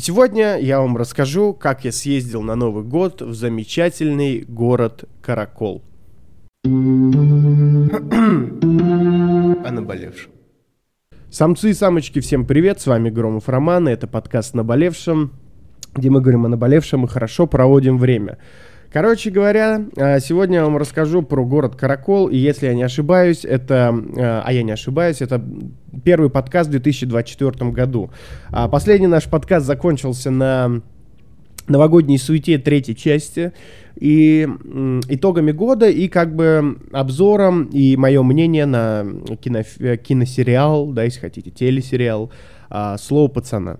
И сегодня я вам расскажу, как я съездил на Новый год в замечательный город Каракол. О наболевшем. Самцы и самочки, всем привет, с вами Громов Роман, и это подкаст «Наболевшем», где мы говорим о наболевшем и хорошо проводим время. Короче говоря, а, сегодня я вам расскажу про город Каракол, и если я не ошибаюсь, это, а, а я не ошибаюсь, это первый подкаст в 2024 году. А последний наш подкаст закончился на новогодней суете третьей части и итогами года и как бы обзором и мое мнение на кино, киносериал, да, если хотите, телесериал «Слово пацана».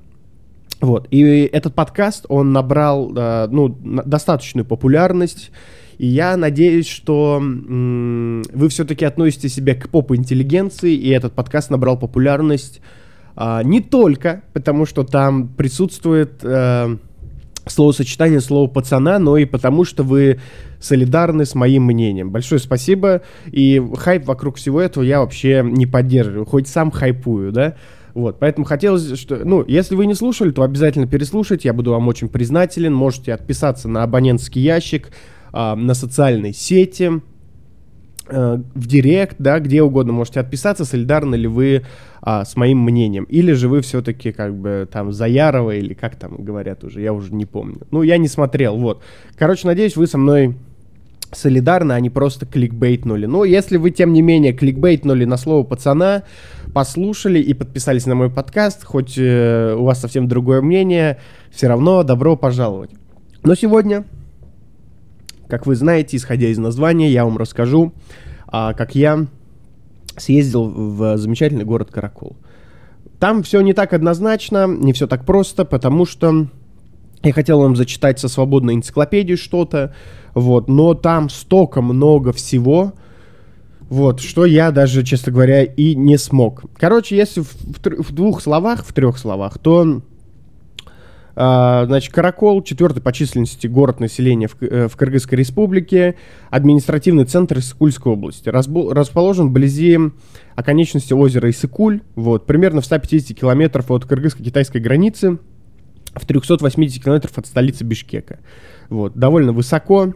Вот. И этот подкаст, он набрал, э, ну, достаточную популярность. И я надеюсь, что вы все-таки относите себя к поп-интеллигенции, и этот подкаст набрал популярность э, не только потому, что там присутствует э, словосочетание слова пацана, но и потому, что вы солидарны с моим мнением. Большое спасибо. И хайп вокруг всего этого я вообще не поддерживаю, хоть сам хайпую, да. Вот, поэтому хотелось, что, ну, если вы не слушали, то обязательно переслушайте, я буду вам очень признателен. Можете отписаться на абонентский ящик, э, на социальной сети, э, в директ, да, где угодно можете отписаться, солидарны ли вы а, с моим мнением. Или же вы все-таки как бы там за Ярова или как там говорят уже, я уже не помню. Ну, я не смотрел, вот. Короче, надеюсь, вы со мной солидарны, а не просто кликбейтнули. Но если вы, тем не менее, кликбейтнули на слово пацана, послушали и подписались на мой подкаст, хоть э, у вас совсем другое мнение, все равно добро пожаловать. Но сегодня, как вы знаете, исходя из названия, я вам расскажу, а, как я съездил в замечательный город Каракол. Там все не так однозначно, не все так просто, потому что я хотел вам зачитать со свободной энциклопедии что-то, вот, но там столько много всего, вот, что я даже, честно говоря, и не смог. Короче, если в, в, в двух словах, в трех словах, то, э, значит, Каракол, четвертый по численности город населения в, э, в Кыргызской республике, административный центр Иссыкульской области. Разбо, расположен вблизи оконечности озера Иссыкуль, вот, примерно в 150 километров от кыргызско-китайской границы, в 380 километров от столицы Бишкека. Вот, довольно высоко,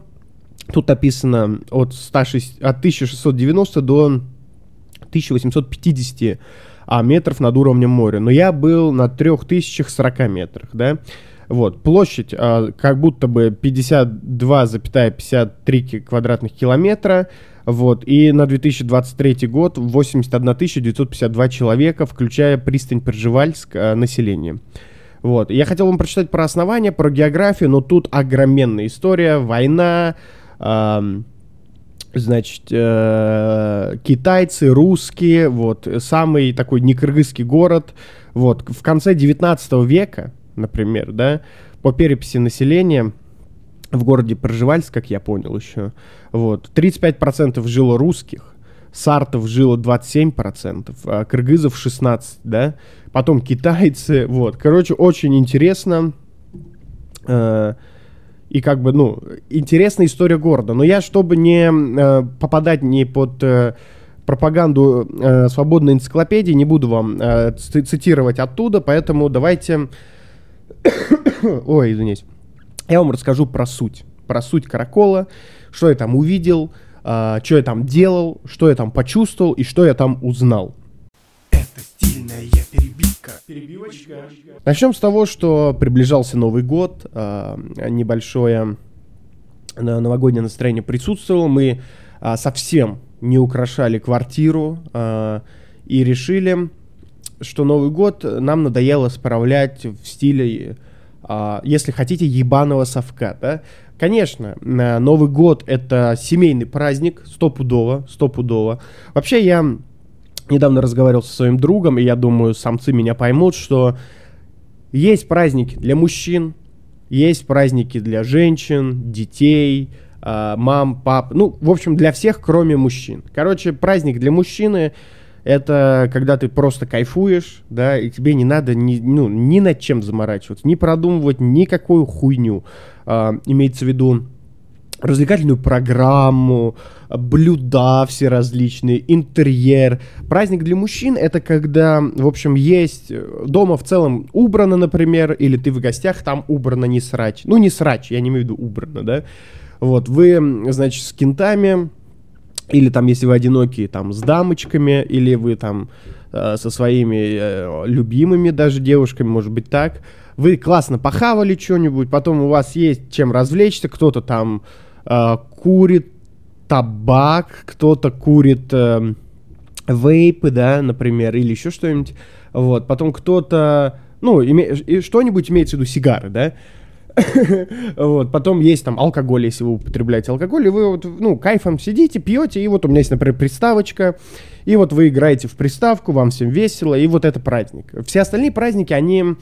Тут описано от, 106, от 1690 до 1850 а, метров над уровнем моря. Но я был на 3040 метрах, да. Вот, площадь а, как будто бы 52,53 квадратных километра. Вот, и на 2023 год 81 952 человека, включая пристань Пржевальск, а, население. Вот, я хотел вам прочитать про основания, про географию, но тут огроменная история, война, значит, э, китайцы, русские, вот, самый такой некыргызский город, вот, в конце 19 века, например, да, по переписи населения в городе Проживальск, как я понял еще, вот, 35% жило русских, сартов жило 27%, а кыргызов 16%, да, потом китайцы, вот, короче, очень интересно, э, и как бы, ну, интересная история города. Но я, чтобы не э, попадать не под э, пропаганду э, свободной энциклопедии, не буду вам э, цитировать оттуда, поэтому давайте... Ой, извините. Я вам расскажу про суть. Про суть Каракола, что я там увидел, э, что я там делал, что я там почувствовал и что я там узнал. Это стильная перебивка. Перебивочка. Начнем с того, что приближался Новый год, э, небольшое новогоднее настроение присутствовало. Мы э, совсем не украшали квартиру э, и решили, что Новый год нам надоело справлять в стиле, если хотите, ебаного совка, да? Конечно, Новый год это семейный праздник, стопудово, стопудово. Вообще я недавно разговаривал со своим другом, и я думаю, самцы меня поймут, что есть праздники для мужчин, есть праздники для женщин, детей, э, мам, пап, ну, в общем, для всех, кроме мужчин. Короче, праздник для мужчины это когда ты просто кайфуешь, да, и тебе не надо ни, ну, ни над чем заморачиваться, не продумывать никакую хуйню. Э, имеется в виду развлекательную программу, блюда все различные, интерьер. Праздник для мужчин это когда, в общем, есть дома в целом убрано, например, или ты в гостях, там убрано не срач. Ну, не срач, я не имею в виду убрано, да. Вот, вы, значит, с кентами, или там, если вы одинокие, там, с дамочками, или вы там э, со своими э, любимыми даже девушками, может быть, так. Вы классно похавали что-нибудь, потом у вас есть чем развлечься, кто-то там э, курит табак, кто-то курит э, вейпы, да, например, или еще что-нибудь. Вот, потом кто-то, ну, име, что-нибудь имеется в виду сигары, да, вот, потом есть там алкоголь, если вы употребляете алкоголь, и вы вот, ну, кайфом сидите, пьете, и вот у меня есть, например, приставочка, и вот вы играете в приставку, вам всем весело, и вот это праздник. Все остальные праздники, они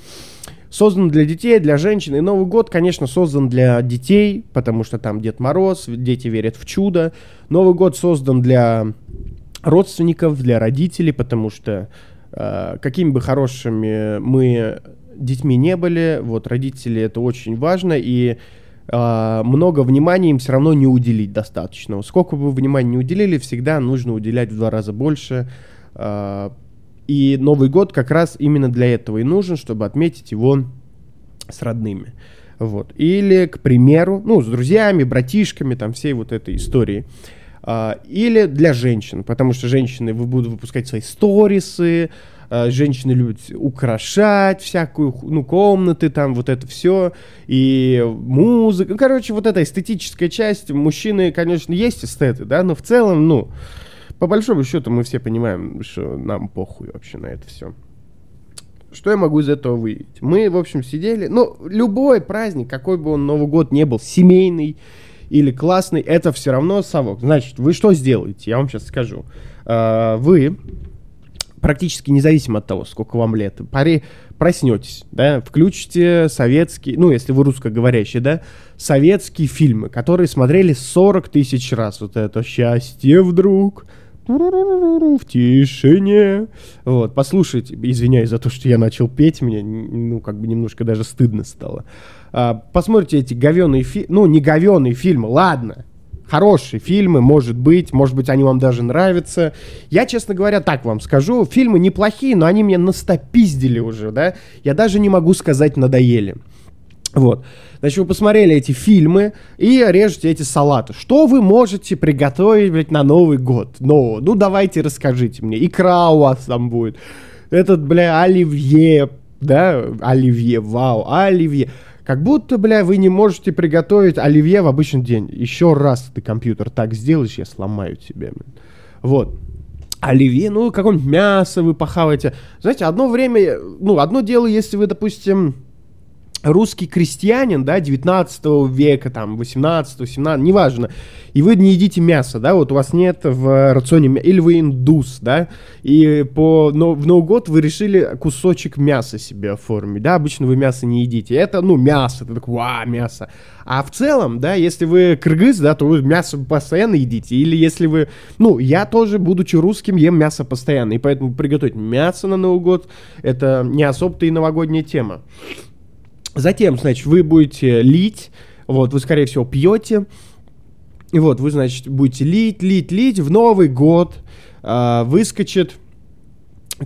создан для детей, для женщин. И Новый год, конечно, создан для детей, потому что там Дед Мороз, дети верят в чудо. Новый год создан для родственников, для родителей, потому что э, какими бы хорошими мы детьми не были, вот родители это очень важно, и э, много внимания им все равно не уделить достаточно. Сколько бы внимания не уделили, всегда нужно уделять в два раза больше, э, и Новый год как раз именно для этого и нужен, чтобы отметить его с родными. Вот. Или, к примеру, ну, с друзьями, братишками, там, всей вот этой истории. А, или для женщин, потому что женщины будут выпускать свои сторисы, женщины любят украшать всякую, ну, комнаты там, вот это все, и музыка. Короче, вот эта эстетическая часть. Мужчины, конечно, есть эстеты, да, но в целом, ну, по большому счету мы все понимаем, что нам похуй вообще на это все. Что я могу из этого выявить? Мы, в общем, сидели... Ну, любой праздник, какой бы он Новый год не был, семейный или классный, это все равно совок. Значит, вы что сделаете? Я вам сейчас скажу. А, вы практически независимо от того, сколько вам лет, пари, проснетесь, да, включите советские, ну, если вы русскоговорящий, да, советские фильмы, которые смотрели 40 тысяч раз. Вот это «Счастье вдруг», в тишине. Вот, послушайте, извиняюсь за то, что я начал петь, мне, ну, как бы немножко даже стыдно стало. А, посмотрите эти говеные фильмы, ну, не говеные фильмы, ладно, хорошие фильмы, может быть, может быть, они вам даже нравятся. Я, честно говоря, так вам скажу, фильмы неплохие, но они мне настопиздили уже, да, я даже не могу сказать надоели. Вот. Значит, вы посмотрели эти фильмы и режете эти салаты. Что вы можете приготовить, блядь, на Новый год? Ну, ну давайте расскажите мне. Икра у вас там будет. Этот, бля, оливье, да, оливье, вау, оливье. Как будто, бля, вы не можете приготовить оливье в обычный день. Еще раз ты компьютер так сделаешь, я сломаю тебе. Вот. Оливье, ну, какое-нибудь мясо вы похаваете. Знаете, одно время, ну, одно дело, если вы, допустим, русский крестьянин, да, 19 века, там, 18 17 неважно, и вы не едите мясо, да, вот у вас нет в рационе, или вы индус, да, и по, но, в Новый год вы решили кусочек мяса себе оформить, да, обычно вы мясо не едите, это, ну, мясо, это такое, ва, мясо, а в целом, да, если вы кыргыз, да, то вы мясо постоянно едите, или если вы, ну, я тоже, будучи русским, ем мясо постоянно, и поэтому приготовить мясо на Новый год, это не особо-то и новогодняя тема. Затем, значит, вы будете лить, вот, вы, скорее всего, пьете, и вот, вы, значит, будете лить, лить, лить, в Новый год э, выскочит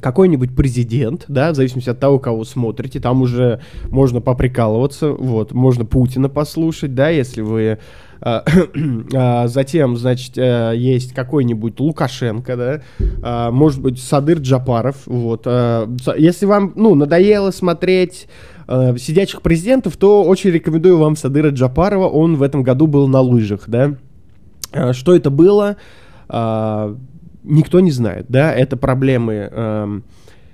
какой-нибудь президент, да, в зависимости от того, кого смотрите, там уже можно поприкалываться, вот, можно Путина послушать, да, если вы... А, а, затем, значит, э, есть какой-нибудь Лукашенко, да, может быть, Садыр Джапаров, вот. Если вам, ну, надоело смотреть э, сидячих президентов, то очень рекомендую вам Садыра Джапарова, он в этом году был на лыжах, да. Что это было? никто не знает, да, это проблемы, э,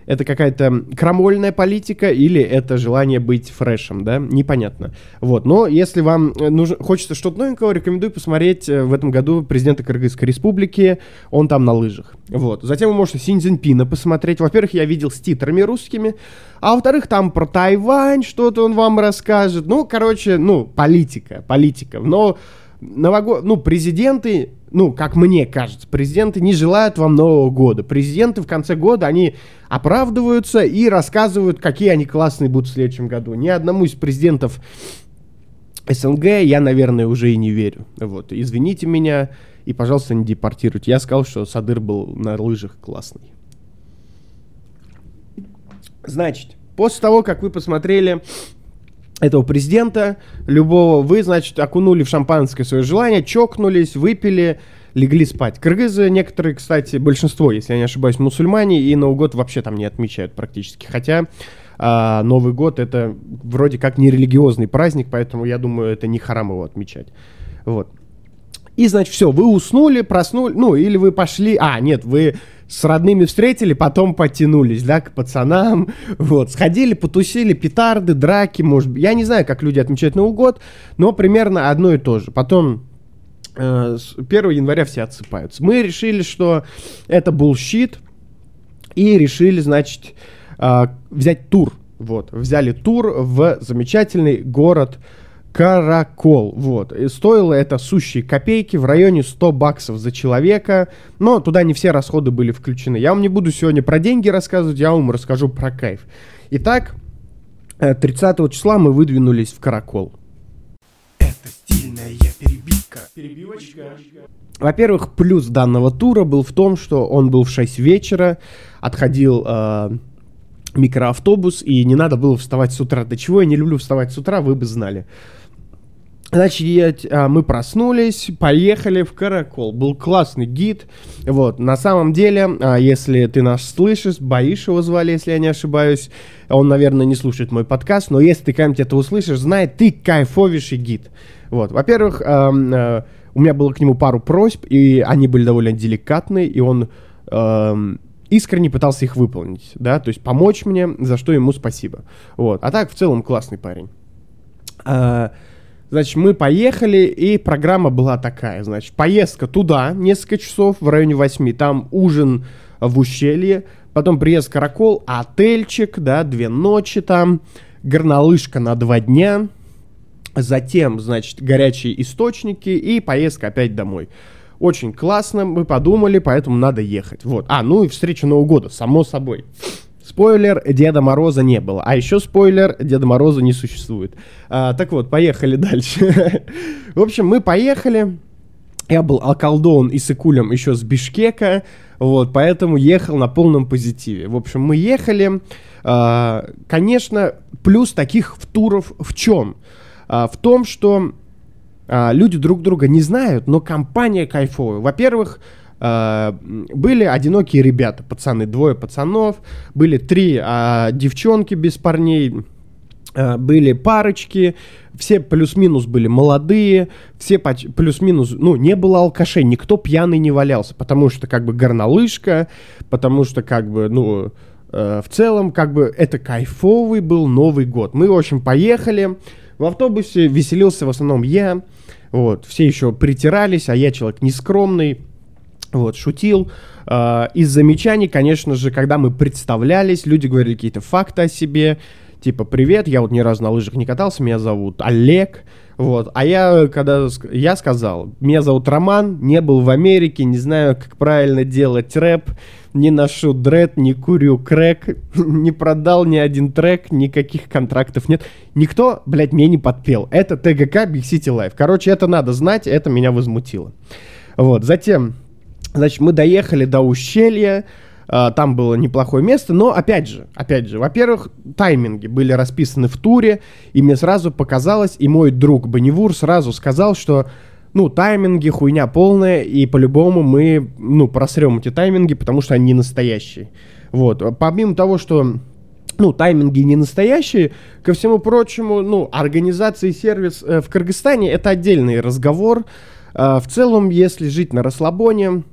это какая-то крамольная политика или это желание быть фрешем, да, непонятно. Вот, но если вам э, нужно, хочется что-то новенького, рекомендую посмотреть э, в этом году президента Кыргызской республики, он там на лыжах. Вот, затем вы можете Синьцзинпина посмотреть, во-первых, я видел с титрами русскими, а во-вторых, там про Тайвань что-то он вам расскажет, ну, короче, ну, политика, политика, но новогод... ну, президенты, ну, как мне кажется, президенты не желают вам Нового года. Президенты в конце года, они оправдываются и рассказывают, какие они классные будут в следующем году. Ни одному из президентов СНГ я, наверное, уже и не верю. Вот, извините меня и, пожалуйста, не депортируйте. Я сказал, что Садыр был на лыжах классный. Значит, после того, как вы посмотрели этого президента, любого, вы, значит, окунули в шампанское свое желание, чокнулись, выпили, легли спать. Кыргызы некоторые, кстати, большинство, если я не ошибаюсь, мусульмане, и Новый год вообще там не отмечают практически. Хотя а, Новый год это вроде как не религиозный праздник, поэтому я думаю, это не харам его отмечать. Вот. И, значит, все, вы уснули, проснули, ну, или вы пошли, а, нет, вы с родными встретили, потом потянулись, да, к пацанам, вот, сходили, потусили, петарды, драки, может быть, я не знаю, как люди отмечают Новый год, но примерно одно и то же. Потом э, 1 января все отсыпаются. Мы решили, что это bullshit, и решили, значит, э, взять тур, вот, взяли тур в замечательный город Каракол, вот. И стоило это сущие копейки, в районе 100 баксов за человека, но туда не все расходы были включены. Я вам не буду сегодня про деньги рассказывать, я вам расскажу про кайф. Итак, 30 э, числа мы выдвинулись в Каракол. Это стильная перебивка. Перебивочка. Во-первых, плюс данного тура был в том, что он был в 6 вечера, отходил э, микроавтобус, и не надо было вставать с утра. До чего я не люблю вставать с утра, вы бы знали. Значит, а, мы проснулись, поехали в Каракол. Был классный гид. Вот, на самом деле, а, если ты нас слышишь, Баиш его звали, если я не ошибаюсь. Он, наверное, не слушает мой подкаст, но если ты когда-нибудь это услышишь, знай, ты кайфовейший гид. Вот, во-первых, а, у меня было к нему пару просьб, и они были довольно деликатные, и он искренне пытался их выполнить, да, то есть помочь мне, за что ему спасибо. Вот, а так, в целом, классный парень. Значит, мы поехали, и программа была такая. Значит, поездка туда, несколько часов, в районе 8, там ужин в ущелье, потом приезд в Каракол, отельчик, да, две ночи там, горнолыжка на два дня, затем, значит, горячие источники и поездка опять домой. Очень классно, мы подумали, поэтому надо ехать. Вот. А, ну и встреча Нового года, само собой. Спойлер, Деда Мороза не было. А еще спойлер, Деда Мороза не существует. А, так вот, поехали дальше. В общем, мы поехали. Я был околдован и сыкулем еще с Бишкека, вот, поэтому ехал на полном позитиве. В общем, мы ехали. А, конечно, плюс таких туров в чем? А, в том, что а, люди друг друга не знают, но компания кайфовая. Во-первых, а, были одинокие ребята, пацаны, двое пацанов, были три а, девчонки без парней, а, были парочки, все плюс-минус были молодые, все плюс-минус, ну, не было алкашей, никто пьяный не валялся, потому что как бы горнолыжка, потому что как бы, ну, э, в целом как бы это кайфовый был Новый год. Мы, в общем, поехали, в автобусе веселился в основном я, вот, все еще притирались, а я человек нескромный, вот, шутил. Э, из замечаний, конечно же, когда мы представлялись, люди говорили какие-то факты о себе. Типа, привет, я вот ни разу на лыжах не катался, меня зовут Олег. Вот. А я, когда я сказал, меня зовут Роман, не был в Америке, не знаю, как правильно делать рэп, не ношу дред, не курю крэк, не продал ни один трек, никаких контрактов нет. Никто, блядь, мне не подпел. Это ТГК Big City Life. Короче, это надо знать, это меня возмутило. Вот, затем Значит, мы доехали до ущелья, а, там было неплохое место, но опять же, опять же, во-первых, тайминги были расписаны в туре, и мне сразу показалось, и мой друг Банивур сразу сказал, что ну, тайминги, хуйня полная, и по-любому мы, ну, просрем эти тайминги, потому что они настоящие. Вот. Помимо того, что ну, тайминги не настоящие. Ко всему прочему, ну, организация и сервис э, в Кыргызстане это отдельный разговор. Э, в целом, если жить на расслабоне,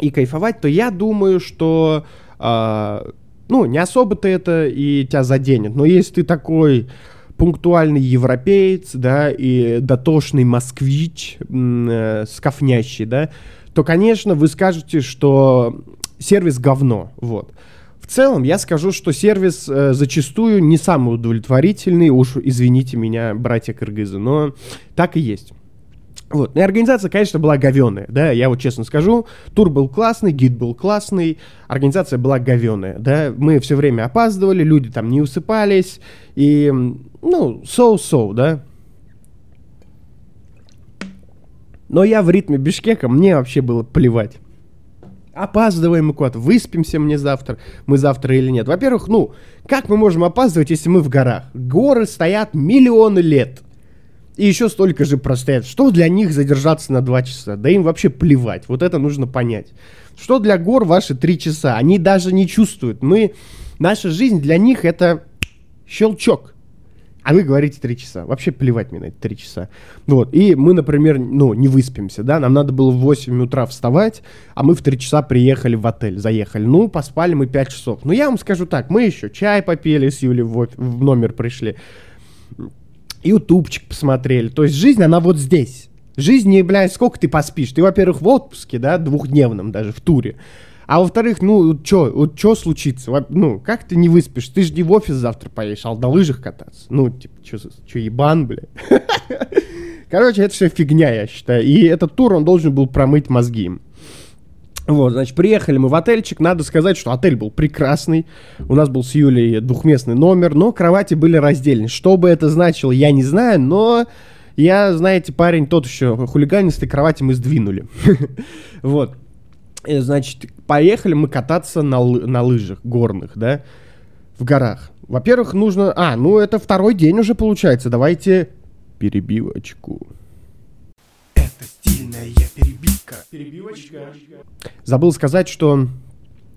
и кайфовать, то я думаю, что э, ну, не особо-то это и тебя заденет. Но если ты такой пунктуальный европеец, да, и дотошный москвич, э, скафнящий, да, то, конечно, вы скажете, что сервис говно, вот. В целом, я скажу, что сервис э, зачастую не самый удовлетворительный, уж извините меня, братья кыргызы, но так и есть. Вот. И организация, конечно, была говеная, да, я вот честно скажу. Тур был классный, гид был классный, организация была говеная, да. Мы все время опаздывали, люди там не усыпались, и, ну, so-so, да. Но я в ритме Бишкека, мне вообще было плевать. Опаздываем мы куда-то, выспимся мне завтра, мы завтра или нет. Во-первых, ну, как мы можем опаздывать, если мы в горах? Горы стоят миллионы лет. И еще столько же простоят. Что для них задержаться на два часа? Да им вообще плевать. Вот это нужно понять. Что для гор ваши три часа? Они даже не чувствуют. Мы, наша жизнь для них это щелчок. А вы говорите три часа. Вообще плевать мне на эти три часа. Вот. И мы, например, ну, не выспимся, да, нам надо было в 8 утра вставать, а мы в 3 часа приехали в отель, заехали. Ну, поспали мы 5 часов. Но я вам скажу так, мы еще чай попили с Юлей в, в номер пришли. Ютубчик посмотрели. То есть жизнь, она вот здесь. Жизнь не, блядь, сколько ты поспишь? Ты, во-первых, в отпуске, да, двухдневном даже, в туре. А во-вторых, ну, что, вот что случится? Ну, как ты не выспишь? Ты же не в офис завтра поедешь, а на лыжах кататься. Ну, типа, что, ебан, бля? Короче, это все фигня, я считаю. И этот тур, он должен был промыть мозги Вот, значит, приехали мы в отельчик. Надо сказать, что отель был прекрасный. У нас был с Юлей двухместный номер, но кровати были раздельны. Что бы это значило, я не знаю, но я, знаете, парень тот еще хулиганистый, кровати мы сдвинули. Вот. Э, значит, поехали мы кататься на, на лыжах горных, да, в горах. Во-первых, нужно... А, ну это второй день уже получается. Давайте перебивочку. Это стильная перебивка. Перебивочка. Забыл сказать, что,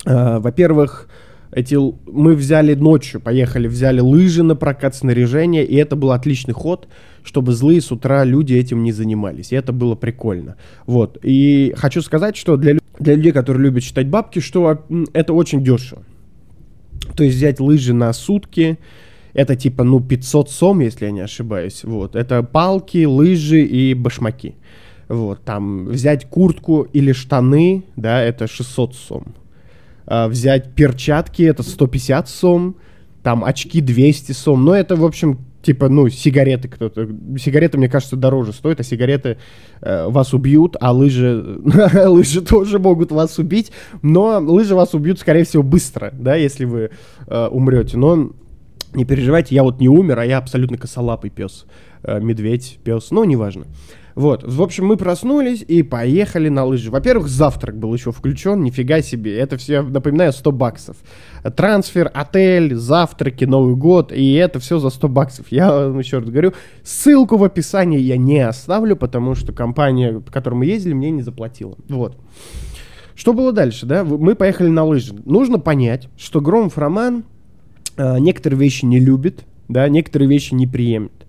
э, во-первых, эти мы взяли ночью, поехали, взяли лыжи на прокат, снаряжение, и это был отличный ход, чтобы злые с утра люди этим не занимались. И это было прикольно. Вот. И хочу сказать, что для, для людей, которые любят считать бабки, что это очень дешево. То есть взять лыжи на сутки, это типа, ну, 500 сом, если я не ошибаюсь. Вот. Это палки, лыжи и башмаки. Вот. Там взять куртку или штаны, да, это 600 сом. А, взять перчатки, это 150 сом. Там очки 200 сом. Но это, в общем, типа, ну, сигареты кто-то. Сигареты, мне кажется, дороже стоят, а сигареты э, вас убьют, а лыжи, лыжи тоже могут вас убить, но лыжи вас убьют, скорее всего, быстро, да, если вы э, умрете. Но не переживайте, я вот не умер, а я абсолютно косолапый пес. Э, медведь, пес, ну, неважно. Вот, в общем, мы проснулись и поехали на лыжи. Во-первых, завтрак был еще включен, нифига себе. Это все, напоминаю, 100 баксов. Трансфер, отель, завтраки, Новый год, и это все за 100 баксов. Я вам еще раз говорю, ссылку в описании я не оставлю, потому что компания, по которой мы ездили, мне не заплатила. Вот. Что было дальше, да? Мы поехали на лыжи. Нужно понять, что Громов Роман э, некоторые вещи не любит, да, некоторые вещи не приемлет.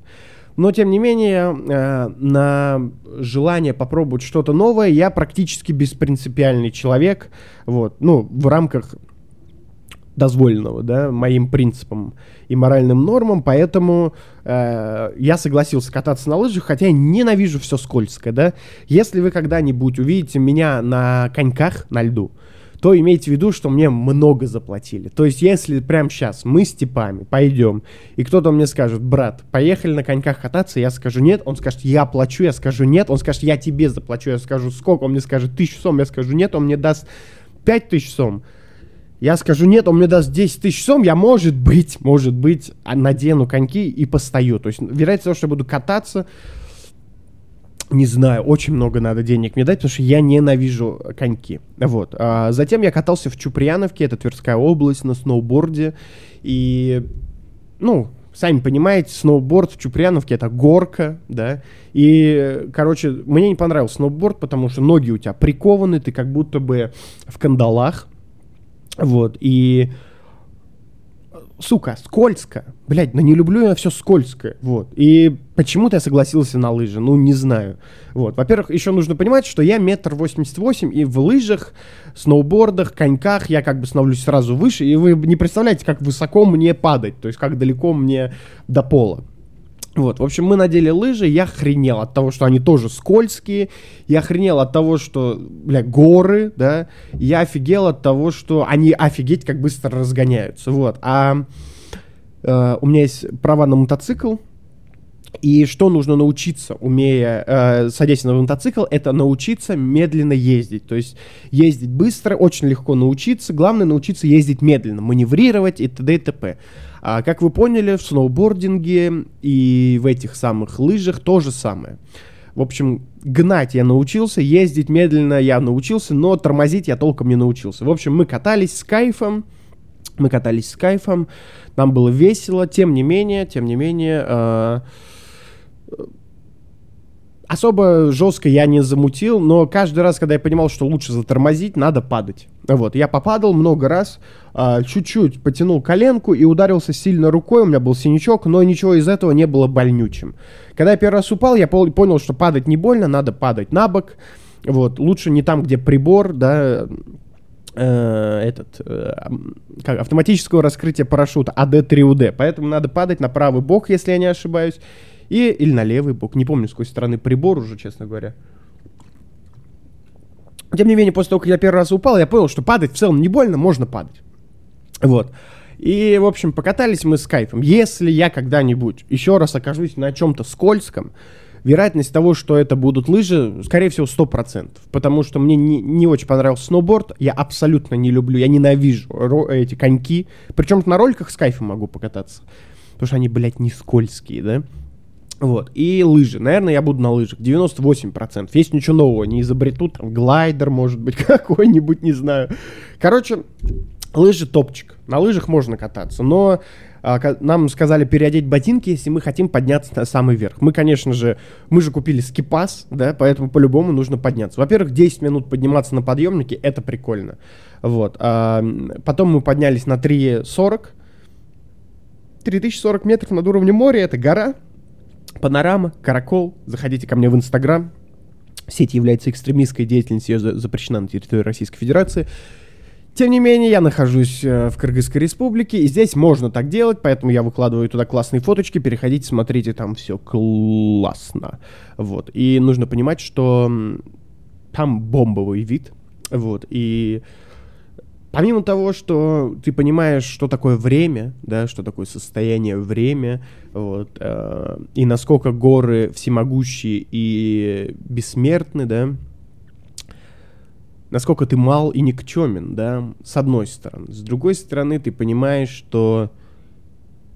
Но, тем не менее, э, на желание попробовать что-то новое я практически беспринципиальный человек. Вот, ну, в рамках дозволенного, да, моим принципам и моральным нормам, поэтому э, я согласился кататься на лыжах, хотя я ненавижу все скользкое, да. Если вы когда-нибудь увидите меня на коньках на льду, то имейте в виду, что мне много заплатили. То есть, если прямо сейчас мы с типами пойдем, и кто-то мне скажет, брат, поехали на коньках кататься, я скажу нет, он скажет, я плачу, я скажу нет, он скажет, я тебе заплачу, я скажу, сколько, он мне скажет, тысячу сом, я скажу нет, он мне даст пять тысяч сом. Я скажу, нет, он мне даст 10 тысяч сом, я, может быть, может быть, надену коньки и постою. То есть, вероятность того, что я буду кататься, не знаю, очень много надо денег мне дать, потому что я ненавижу коньки. Вот. А затем я катался в Чуприяновке, это Тверская область, на сноуборде. И, ну, сами понимаете, сноуборд в Чуприяновке это горка, да. И, короче, мне не понравился сноуборд, потому что ноги у тебя прикованы, ты как будто бы в кандалах. Вот. И сука, скользко. Блять, ну не люблю я все скользкое. Вот. И почему-то я согласился на лыжи. Ну, не знаю. Вот. Во-первых, еще нужно понимать, что я метр восемьдесят восемь, и в лыжах, сноубордах, коньках я как бы становлюсь сразу выше, и вы не представляете, как высоко мне падать, то есть как далеко мне до пола. Вот, в общем, мы надели лыжи, я охренел от того, что они тоже скользкие, я охренел от того, что, бля, горы, да, я офигел от того, что они офигеть как быстро разгоняются, вот. А э, у меня есть права на мотоцикл, и что нужно научиться, умея, э, садясь на мотоцикл, это научиться медленно ездить. То есть ездить быстро, очень легко научиться. Главное научиться ездить медленно, маневрировать и т.д. и т.п. А, как вы поняли, в сноубординге и в этих самых лыжах то же самое. В общем, гнать я научился, ездить медленно я научился, но тормозить я толком не научился. В общем, мы катались с кайфом, мы катались с кайфом, нам было весело, тем не менее, тем не менее, э, особо жестко я не замутил, но каждый раз, когда я понимал, что лучше затормозить, надо падать. Вот, я попадал много раз, а, чуть-чуть потянул коленку и ударился сильно рукой, у меня был синячок, но ничего из этого не было больнючим. Когда я первый раз упал, я понял, что падать не больно, надо падать на бок. Вот, лучше не там, где прибор, да, э, этот, э, как, автоматического раскрытия парашюта, АД-3УД. Поэтому надо падать на правый бок, если я не ошибаюсь, и, или на левый бок. Не помню, с какой стороны прибор уже, честно говоря. Тем не менее, после того, как я первый раз упал, я понял, что падать в целом не больно, можно падать. Вот. И, в общем, покатались мы с кайфом. Если я когда-нибудь еще раз окажусь на чем-то скользком, вероятность того, что это будут лыжи, скорее всего, 100%. Потому что мне не, не очень понравился сноуборд. Я абсолютно не люблю, я ненавижу эти коньки. Причем на роликах с кайфом могу покататься. Потому что они, блядь, не скользкие, да? Вот. И лыжи. Наверное, я буду на лыжах. 98%. Есть ничего нового не изобретут. Там глайдер, может быть, какой-нибудь, не знаю. Короче, лыжи топчик. На лыжах можно кататься. Но а, нам сказали переодеть ботинки, если мы хотим подняться на самый верх. Мы, конечно же, мы же купили скипас, да, поэтому по-любому нужно подняться. Во-первых, 10 минут подниматься на подъемнике, это прикольно. Вот. А, потом мы поднялись на 3.40. 3040 метров над уровнем моря, это гора, Панорама, Каракол. Заходите ко мне в Инстаграм. Сеть является экстремистской деятельностью, ее запрещена на территории Российской Федерации. Тем не менее, я нахожусь э, в Кыргызской республике, и здесь можно так делать, поэтому я выкладываю туда классные фоточки, переходите, смотрите, там все классно. Вот. И нужно понимать, что там бомбовый вид. Вот. И помимо того, что ты понимаешь, что такое время, да, что такое состояние время, вот, э, и насколько горы всемогущие и бессмертны, да, насколько ты мал и никчемен, да, с одной стороны. С другой стороны, ты понимаешь, что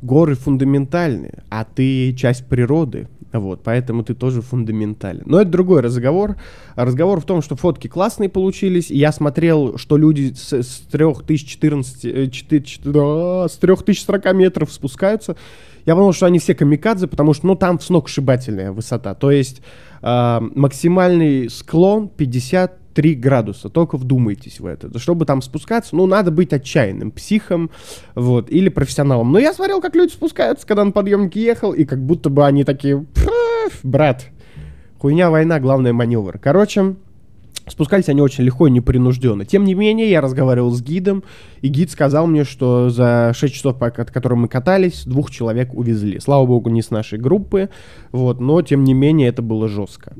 горы фундаментальны, а ты часть природы, вот, поэтому ты тоже фундаментален. Но это другой разговор. Разговор в том, что фотки классные получились. Я смотрел, что люди с, с 3014, 4, 4, да, с 3040 метров спускаются. Я понял, что они все камикадзе, потому что, ну, там сногсшибательная высота. То есть э, максимальный склон 50 3 градуса. Только вдумайтесь в это. Чтобы там спускаться, ну, надо быть отчаянным психом, вот, или профессионалом. Но я смотрел, как люди спускаются, когда на подъемнике ехал, и как будто бы они такие, брат, хуйня, война, главный маневр. Короче, Спускались они очень легко и непринужденно. Тем не менее, я разговаривал с гидом, и гид сказал мне, что за 6 часов, по которым мы катались, двух человек увезли. Слава богу, не с нашей группы, вот, но тем не менее это было жестко.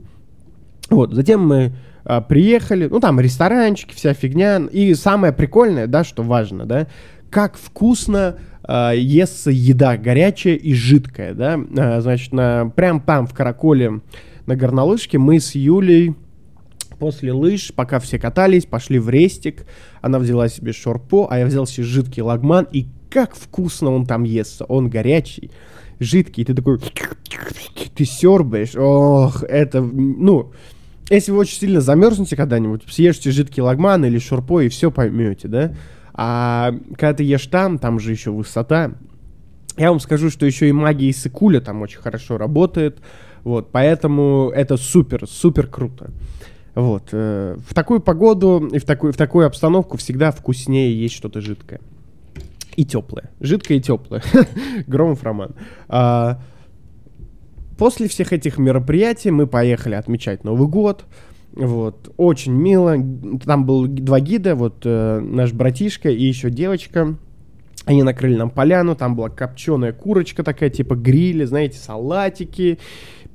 Вот, затем мы а, приехали, ну там ресторанчики, вся фигня. И самое прикольное, да, что важно, да, как вкусно э, естся еда горячая и жидкая, да. Э, значит, на, прям там в Караколе на горнолыжке мы с Юлей после лыж, пока все катались, пошли в рестик. Она взяла себе шорпо, а я взял себе жидкий лагман. И как вкусно он там естся. Он горячий, жидкий. Ты такой... Ты сербаешь. Ох, это... Ну, если вы очень сильно замерзнете когда-нибудь, съешьте жидкий лагман или шурпо и все поймете, да? А когда ты ешь там, там же еще высота. Я вам скажу, что еще и магия Исыкуля там очень хорошо работает. Вот, поэтому это супер, супер круто. Вот. Э, в такую погоду и в такую, в такую обстановку всегда вкуснее есть что-то жидкое. И теплое. Жидкое и теплое. Громов роман. А, После всех этих мероприятий мы поехали отмечать Новый год. Вот, очень мило. Там был два гида, вот э, наш братишка и еще девочка. Они накрыли нам поляну, там была копченая курочка такая, типа грили, знаете, салатики,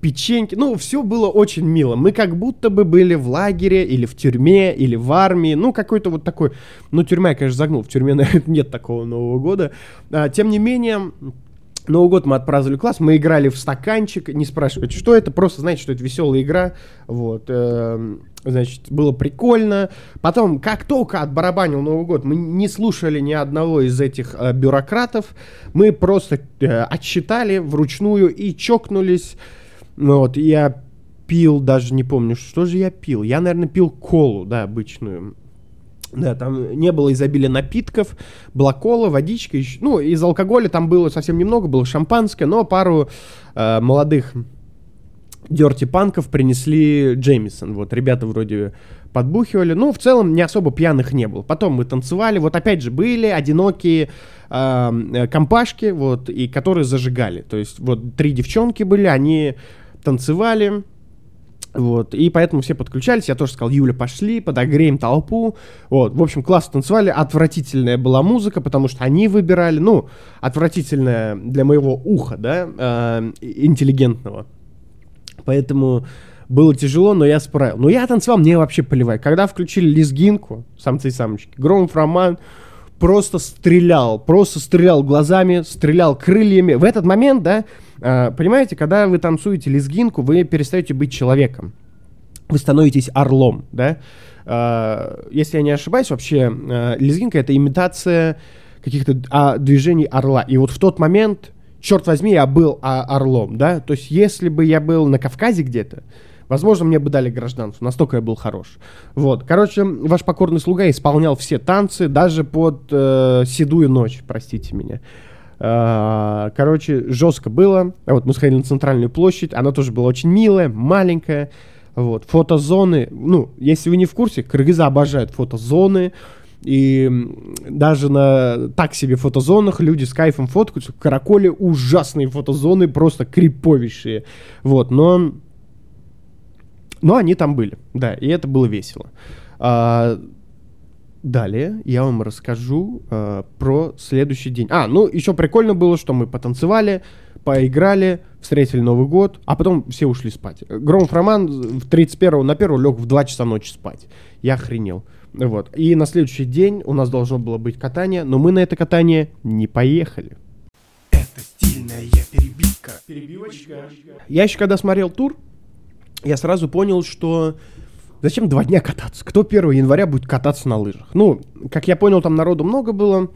печеньки. Ну, все было очень мило. Мы как будто бы были в лагере или в тюрьме, или в армии. Ну, какой-то вот такой... Ну, тюрьма я, конечно, загнул. В тюрьме, наверное, нет такого Нового года. А, тем не менее, Новый год мы отпраздновали класс, мы играли в стаканчик, не спрашивайте, что это, просто знаете, что это веселая игра, вот, э, значит, было прикольно. Потом, как только отбарабанил Новый год, мы не слушали ни одного из этих э, бюрократов, мы просто э, отсчитали вручную и чокнулись, вот, я пил, даже не помню, что же я пил. Я, наверное, пил колу, да, обычную. Да, там не было изобилия напитков, была кола, водичка, еще, ну, из алкоголя там было совсем немного, было шампанское, но пару э, молодых дерти панков принесли Джеймисон. Вот, ребята вроде подбухивали. Ну, в целом, не особо пьяных не было. Потом мы танцевали. Вот, опять же, были одинокие э, компашки, вот, и которые зажигали. То есть, вот, три девчонки были, они танцевали, вот, и поэтому все подключались, я тоже сказал, Юля, пошли, подогреем толпу, вот, в общем, классно танцевали, отвратительная была музыка, потому что они выбирали, ну, отвратительная для моего уха, да, э, интеллигентного, поэтому было тяжело, но я справил. Но я танцевал, мне вообще поливать. Когда включили лезгинку, самцы и самочки, Громов Роман просто стрелял, просто стрелял глазами, стрелял крыльями. В этот момент, да, э, понимаете, когда вы танцуете лезгинку, вы перестаете быть человеком. Вы становитесь орлом, да. Э, если я не ошибаюсь, вообще э, лезгинка это имитация каких-то а, движений орла. И вот в тот момент, черт возьми, я был а, орлом, да. То есть если бы я был на Кавказе где-то, Возможно, мне бы дали гражданство, настолько я был хорош. Вот, короче, ваш покорный слуга исполнял все танцы, даже под э, седую ночь, простите меня. Э, короче, жестко было. Вот мы сходили на центральную площадь, она тоже была очень милая, маленькая. Вот, фотозоны, ну, если вы не в курсе, кыргызы обожают фотозоны, и даже на так себе фотозонах люди с кайфом фоткаются. В Караколе ужасные фотозоны, просто криповейшие. Вот, но но они там были, да, и это было весело. А, далее я вам расскажу а, про следующий день. А, ну еще прикольно было, что мы потанцевали, поиграли, встретили Новый год, а потом все ушли спать. Громов Роман в 31 на 1 лег в 2 часа ночи спать. Я охренел. Вот. И на следующий день у нас должно было быть катание, но мы на это катание не поехали. Это стильная перебивка. Перебивочка. Я еще когда смотрел тур, я сразу понял, что зачем два дня кататься? Кто 1 января будет кататься на лыжах? Ну, как я понял, там народу много было.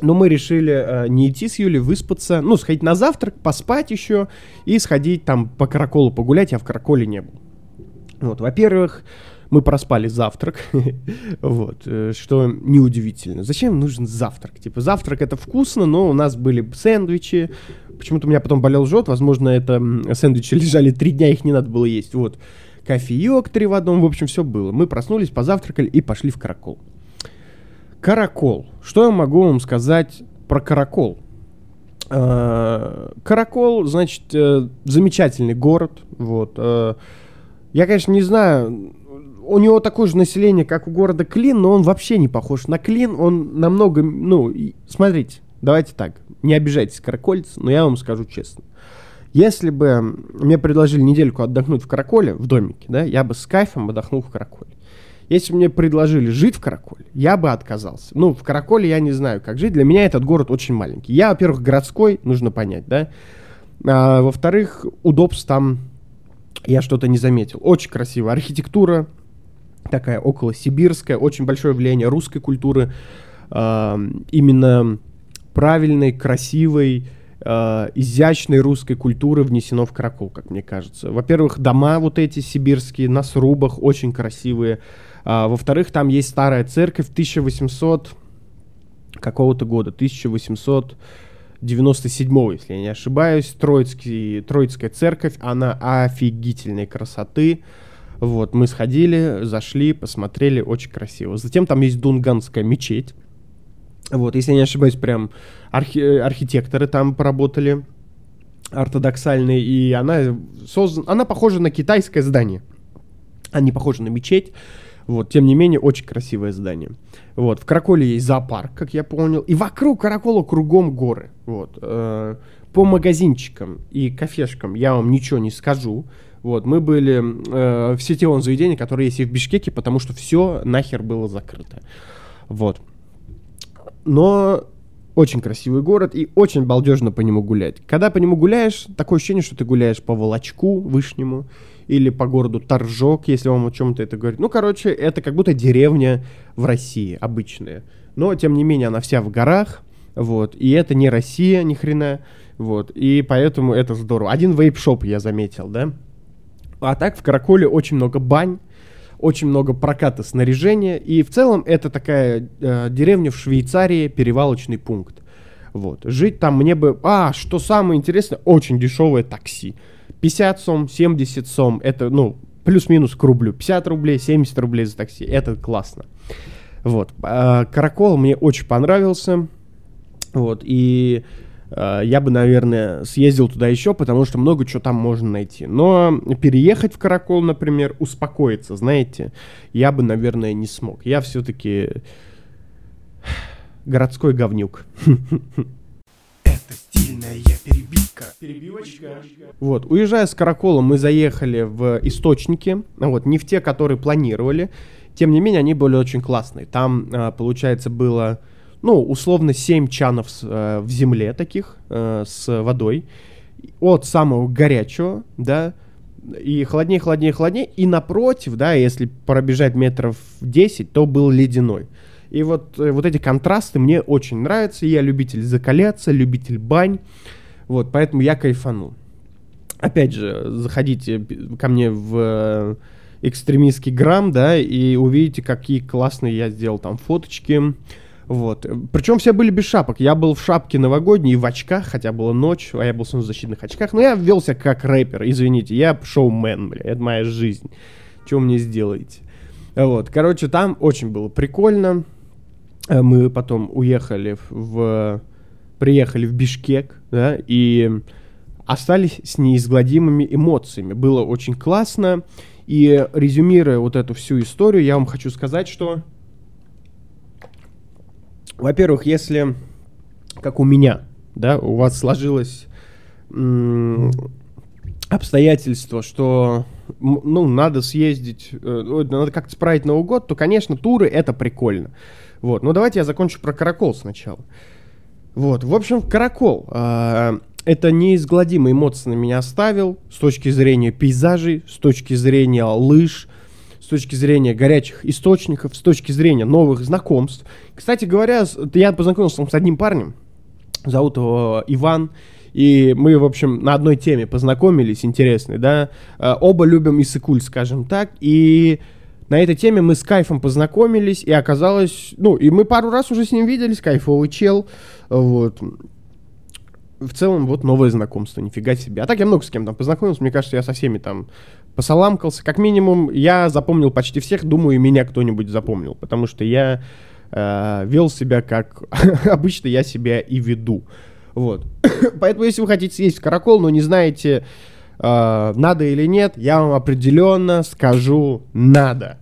Но мы решили э, не идти с Юлей, выспаться, ну, сходить на завтрак, поспать еще и сходить там по Караколу погулять. Я в Караколе не был. Вот, во-первых, мы проспали завтрак, вот, э, что неудивительно. Зачем нужен завтрак? Типа, завтрак это вкусно, но у нас были сэндвичи, Почему-то у меня потом болел живот, возможно, это сэндвичи лежали три дня, их не надо было есть. Вот. Кофеек три в одном, в общем, все было. Мы проснулись, позавтракали и пошли в Каракол. Каракол. Что я могу вам сказать про Каракол? А, Каракол, значит, э, замечательный город. Вот. Э, я, конечно, не знаю, у него такое же население, как у города Клин, но он вообще не похож на Клин. Он намного, ну, смотрите, давайте так, не обижайтесь, каракольцы, но я вам скажу честно. Если бы мне предложили недельку отдохнуть в Караколе, в домике, да, я бы с кайфом отдохнул в Караколе. Если бы мне предложили жить в Караколе, я бы отказался. Ну, в Караколе я не знаю, как жить. Для меня этот город очень маленький. Я, во-первых, городской, нужно понять, да. А, во-вторых, удобств там я что-то не заметил. Очень красивая архитектура, такая около сибирская, очень большое влияние русской культуры. А, именно правильной, красивой, э, изящной русской культуры внесено в Каракол, как мне кажется. Во-первых, дома вот эти сибирские на срубах очень красивые. А, во-вторых, там есть старая церковь 1800 какого-то года, 1897, если я не ошибаюсь. Троицкий, Троицкая церковь, она офигительной красоты. Вот, мы сходили, зашли, посмотрели, очень красиво. Затем там есть Дунганская мечеть. Вот, если я не ошибаюсь, прям архи- архитекторы там поработали ортодоксальные, и она создан... она похожа на китайское здание. Она не похожа на мечеть. Вот, тем не менее, очень красивое здание. Вот, в Караколе есть зоопарк, как я понял. И вокруг Каракола кругом горы. Вот. Э, по магазинчикам и кафешкам я вам ничего не скажу. Вот, мы были э, в сетевом заведении, которое есть и в Бишкеке, потому что все нахер было закрыто. Вот но очень красивый город и очень балдежно по нему гулять. Когда по нему гуляешь, такое ощущение, что ты гуляешь по Волочку Вышнему или по городу Торжок, если вам о чем-то это говорит. Ну, короче, это как будто деревня в России, обычная. Но, тем не менее, она вся в горах, вот, и это не Россия ни хрена, вот, и поэтому это здорово. Один вейп-шоп я заметил, да, А так в Караколе очень много бань, очень много проката снаряжения, и в целом это такая э, деревня в Швейцарии, перевалочный пункт. Вот. Жить там мне бы... А, что самое интересное, очень дешевое такси. 50 сом, 70 сом, это, ну, плюс-минус к рублю. 50 рублей, 70 рублей за такси, это классно. Вот. А, Каракол мне очень понравился. Вот. И я бы, наверное, съездил туда еще, потому что много чего там можно найти. Но переехать в Каракол, например, успокоиться, знаете, я бы, наверное, не смог. Я все-таки городской говнюк. Это стильная перебивка. Перебивочка. Вот, уезжая с Каракола, мы заехали в источники, вот, не в те, которые планировали. Тем не менее, они были очень классные. Там, а, получается, было, ну, условно, 7 чанов э, в земле таких э, с водой. От самого горячего, да, и холоднее, холоднее, холоднее. И напротив, да, если пробежать метров 10, то был ледяной. И вот, э, вот эти контрасты мне очень нравятся. Я любитель закаляться, любитель бань. Вот, поэтому я кайфанул. Опять же, заходите ко мне в экстремистский грамм, да, и увидите, какие классные я сделал там фоточки. Вот. Причем все были без шапок. Я был в шапке новогодней, в очках, хотя была ночь, а я был в солнцезащитных очках. Но я велся как рэпер, извините. Я шоумен, бля, это моя жизнь. Чего мне сделаете? Вот. Короче, там очень было прикольно. Э, мы потом уехали в... Приехали в Бишкек, да, и остались с неизгладимыми эмоциями. Было очень классно. И резюмируя вот эту всю историю, я вам хочу сказать, что, во-первых, если, как у меня, да, у вас сложилось м- обстоятельство, что, ну, надо съездить, э, надо как-то справить Новый год, то, конечно, туры это прикольно. Вот, но давайте я закончу про Каракол сначала. Вот, в общем, Каракол. Э- это неизгладимые эмоции на меня оставил с точки зрения пейзажей, с точки зрения лыж, точки зрения горячих источников, с точки зрения новых знакомств. Кстати говоря, я познакомился с одним парнем, зовут его Иван, и мы, в общем, на одной теме познакомились, интересной, да, э, оба любим Исыкуль, скажем так, и на этой теме мы с Кайфом познакомились, и оказалось, ну, и мы пару раз уже с ним виделись, кайфовый чел, вот, в целом вот новое знакомство, нифига себе. А так я много с кем там познакомился, мне кажется, я со всеми там посаламкался. Как минимум, я запомнил почти всех, думаю, и меня кто-нибудь запомнил, потому что я э, вел себя как обычно я себя и веду. Вот. Поэтому, если вы хотите съесть каракол, но не знаете, э, надо или нет, я вам определенно скажу надо.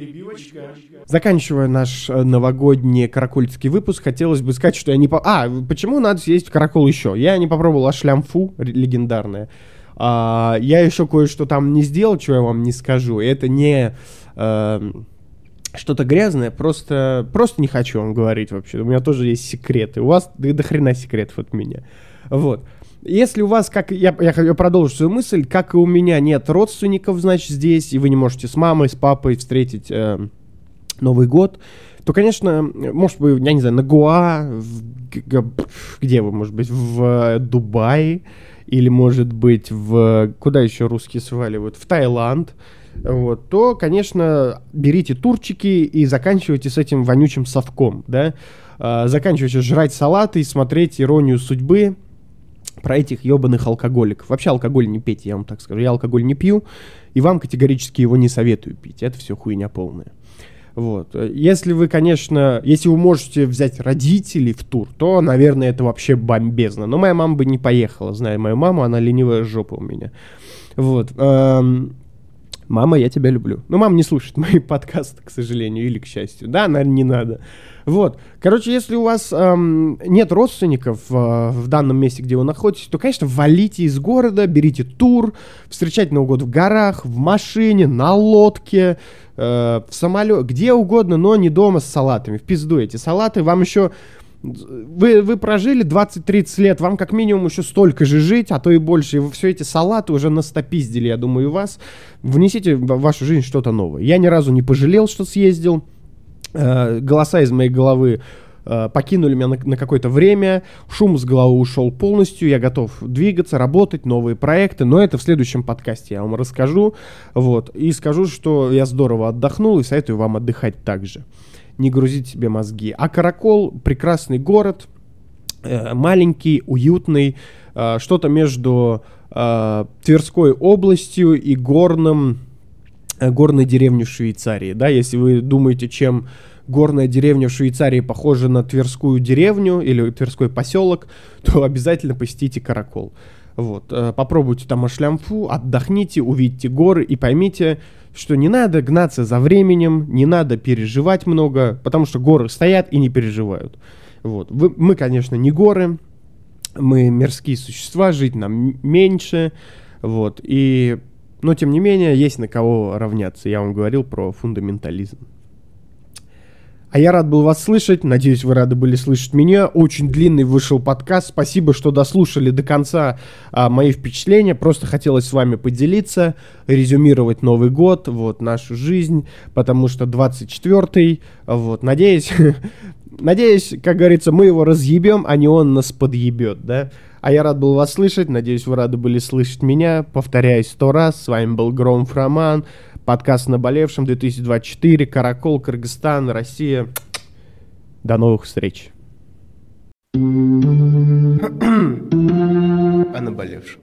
Перебивочка. Заканчивая наш э, новогодний каракульский выпуск, хотелось бы сказать, что я не... По... А, почему надо съесть в каракол еще? Я не попробовал ашлямфу легендарное. А, я еще кое-что там не сделал, чего я вам не скажу. Это не... А, что-то грязное, просто, просто не хочу вам говорить вообще. У меня тоже есть секреты. У вас до, до хрена секретов от меня. Вот. Если у вас, как я, я, я продолжу свою мысль, как и у меня нет родственников, значит, здесь, и вы не можете с мамой, с папой встретить э, Новый год, то, конечно, может быть, я не знаю, на Гуа, в, где вы, может быть, в э, Дубае, или, может быть, в... Куда еще русские сваливают? В Таиланд. Вот, то, конечно, берите турчики и заканчивайте с этим вонючим совком, да? А, заканчивайте жрать салаты и смотреть «Иронию судьбы», про этих ебаных алкоголиков. Вообще алкоголь не пейте, я вам так скажу. Я алкоголь не пью, и вам категорически его не советую пить. Это все хуйня полная. Вот. Если вы, конечно, если вы можете взять родителей в тур, то, наверное, это вообще бомбезно. Но моя мама бы не поехала, зная мою маму, она ленивая жопа у меня. Вот. Эм, мама, я тебя люблю. Ну, мама не слушает мои подкасты, к сожалению, или к счастью. Да, наверное, не надо. Вот. Короче, если у вас эм, нет родственников э, в данном месте, где вы находитесь, то, конечно, валите из города, берите тур, встречайте Новый год в горах, в машине, на лодке, э, в самолете, где угодно, но не дома с салатами. В пизду эти салаты вам еще... Вы, вы прожили 20-30 лет, вам как минимум еще столько же жить, а то и больше. И вы все эти салаты уже настопиздили, я думаю, у вас. Внесите в вашу жизнь что-то новое. Я ни разу не пожалел, что съездил. Э, голоса из моей головы э, покинули меня на, на какое-то время, шум с головы ушел полностью, я готов двигаться, работать, новые проекты, но это в следующем подкасте я вам расскажу, вот, и скажу, что я здорово отдохнул и советую вам отдыхать также, не грузить себе мозги. А Каракол — прекрасный город, э, маленький, уютный, э, что-то между э, Тверской областью и горным, горной деревней Швейцарии, да, если вы думаете, чем горная деревня в Швейцарии похожа на Тверскую деревню или Тверской поселок, то обязательно посетите Каракол. Вот, попробуйте там ашлямфу, отдохните, увидите горы и поймите, что не надо гнаться за временем, не надо переживать много, потому что горы стоят и не переживают. Вот. Вы, мы, конечно, не горы, мы мирские существа, жить нам меньше, вот, и, но тем не менее, есть на кого равняться. Я вам говорил про фундаментализм. А я рад был вас слышать. Надеюсь, вы рады были слышать меня. Очень длинный вышел подкаст. Спасибо, что дослушали до конца а, мои впечатления. Просто хотелось с вами поделиться, резюмировать Новый год, вот, нашу жизнь, потому что 24-й, вот, надеюсь, надеюсь, как говорится, мы его разъебем, а не он нас подъебет, да? А я рад был вас слышать. Надеюсь, вы рады были слышать меня. Повторяюсь сто раз. С вами был Гром Роман. Подкаст «Наболевшим» 2024, «Каракол», «Кыргызстан», «Россия». До новых встреч. О наболевшем.